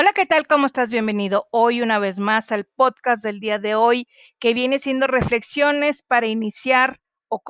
Hola, ¿qué tal? ¿Cómo estás? Bienvenido hoy una vez más al podcast del día de hoy, que viene siendo reflexiones para iniciar o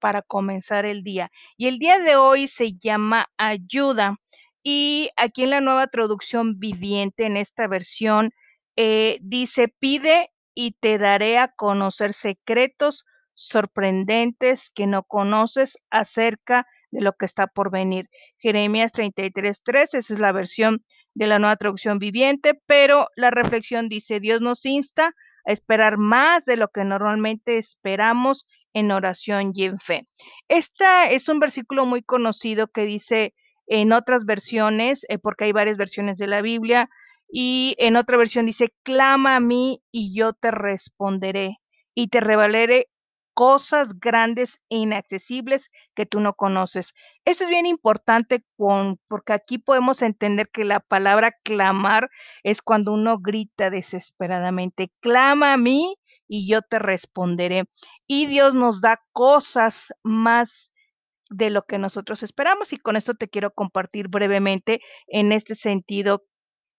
para comenzar el día. Y el día de hoy se llama ayuda. Y aquí en la nueva traducción viviente, en esta versión, eh, dice, pide y te daré a conocer secretos sorprendentes que no conoces acerca de lo que está por venir. Jeremías 33.3, esa es la versión de la nueva traducción viviente, pero la reflexión dice, Dios nos insta a esperar más de lo que normalmente esperamos en oración y en fe. Esta es un versículo muy conocido que dice en otras versiones, eh, porque hay varias versiones de la Biblia, y en otra versión dice, clama a mí y yo te responderé y te revelaré cosas grandes e inaccesibles que tú no conoces. Esto es bien importante porque aquí podemos entender que la palabra clamar es cuando uno grita desesperadamente, clama a mí y yo te responderé. Y Dios nos da cosas más de lo que nosotros esperamos y con esto te quiero compartir brevemente en este sentido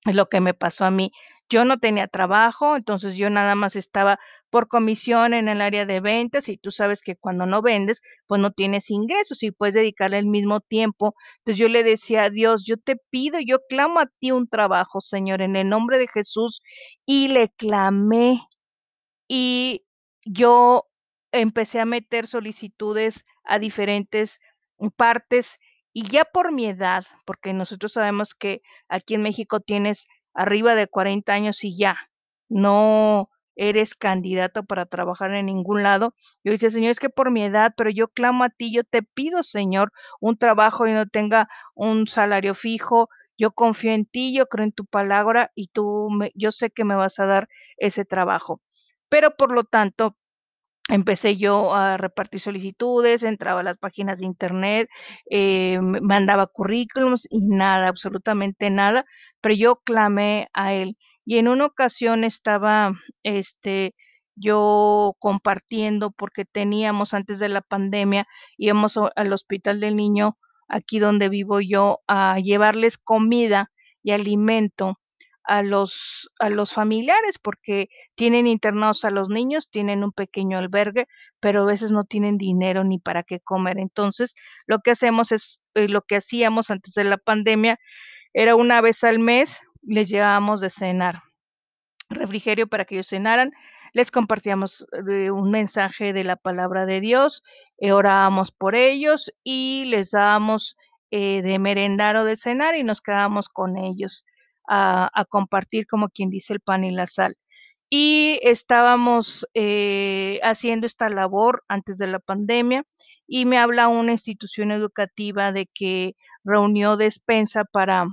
lo que me pasó a mí. Yo no tenía trabajo, entonces yo nada más estaba por comisión en el área de ventas y tú sabes que cuando no vendes, pues no tienes ingresos y puedes dedicarle el mismo tiempo. Entonces yo le decía a Dios, yo te pido, yo clamo a ti un trabajo, Señor, en el nombre de Jesús y le clamé y yo empecé a meter solicitudes a diferentes partes y ya por mi edad, porque nosotros sabemos que aquí en México tienes arriba de 40 años y ya no eres candidato para trabajar en ningún lado. Yo decía, Señor, es que por mi edad, pero yo clamo a ti, yo te pido, Señor, un trabajo y no tenga un salario fijo. Yo confío en ti, yo creo en tu palabra y tú, me, yo sé que me vas a dar ese trabajo. Pero por lo tanto, empecé yo a repartir solicitudes, entraba a las páginas de internet, eh, mandaba currículums y nada, absolutamente nada, pero yo clamé a él. Y en una ocasión estaba, este, yo compartiendo porque teníamos antes de la pandemia, íbamos al hospital del niño, aquí donde vivo yo, a llevarles comida y alimento a los, a los familiares porque tienen internados a los niños, tienen un pequeño albergue, pero a veces no tienen dinero ni para qué comer. Entonces, lo que hacemos es, eh, lo que hacíamos antes de la pandemia, era una vez al mes, les llevábamos de cenar refrigerio para que ellos cenaran, les compartíamos eh, un mensaje de la palabra de Dios, eh, orábamos por ellos y les dábamos de merendar o de cenar y nos quedábamos con ellos a, compartir, como quien dice, el pan y la sal. Y estábamos eh, haciendo esta labor antes de la pandemia y me habla una institución educativa de que reunió despensa para,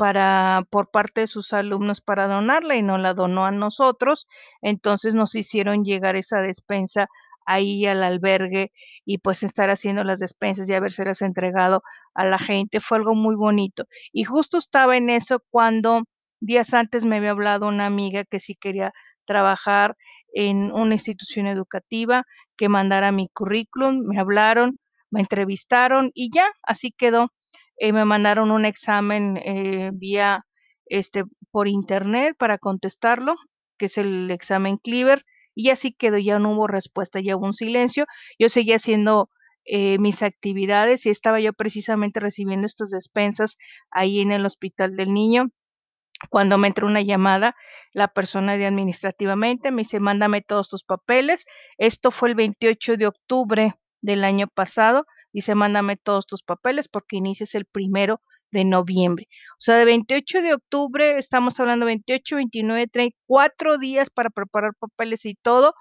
para, por parte de sus alumnos para donarla y no la donó a nosotros. Entonces nos hicieron llegar esa despensa ahí al albergue y pues estar haciendo las despensas y habérselas entregado a la gente fue algo muy bonito. Y justo estaba en eso cuando días antes me había hablado una amiga que sí quería trabajar en una institución educativa, que mandara mi currículum, me hablaron, me entrevistaron y ya, así quedó. Eh, me mandaron un examen eh, vía este por internet para contestarlo, que es el examen Cleaver, y así quedó, ya no hubo respuesta, ya hubo un silencio. Yo seguía haciendo eh, mis actividades y estaba yo precisamente recibiendo estas despensas ahí en el hospital del niño. Cuando me entró una llamada, la persona de administrativamente me dice, mándame todos tus papeles. Esto fue el 28 de octubre del año pasado. Dice, mándame todos tus papeles porque inicias el primero de noviembre. O sea, de 28 de octubre, estamos hablando 28, 29, 30, cuatro días para preparar papeles y todo,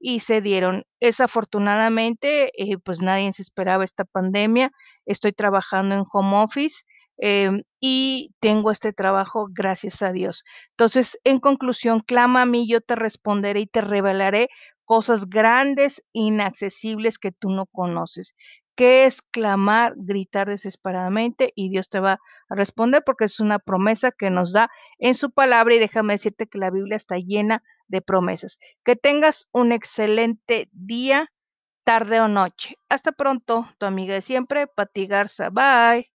y se dieron. Desafortunadamente, eh, pues nadie se esperaba esta pandemia. Estoy trabajando en home office. Em, y tengo este trabajo gracias a Dios. Entonces, en conclusión, clama a mí, yo te responderé y te revelaré cosas grandes, inaccesibles que tú no conoces que es clamar, gritar desesperadamente y Dios te va a responder porque es una promesa que nos da en su palabra y déjame decirte que la Biblia está llena de promesas. Que tengas un excelente día, tarde o noche. Hasta pronto, tu amiga de siempre, Pati Garza. Bye.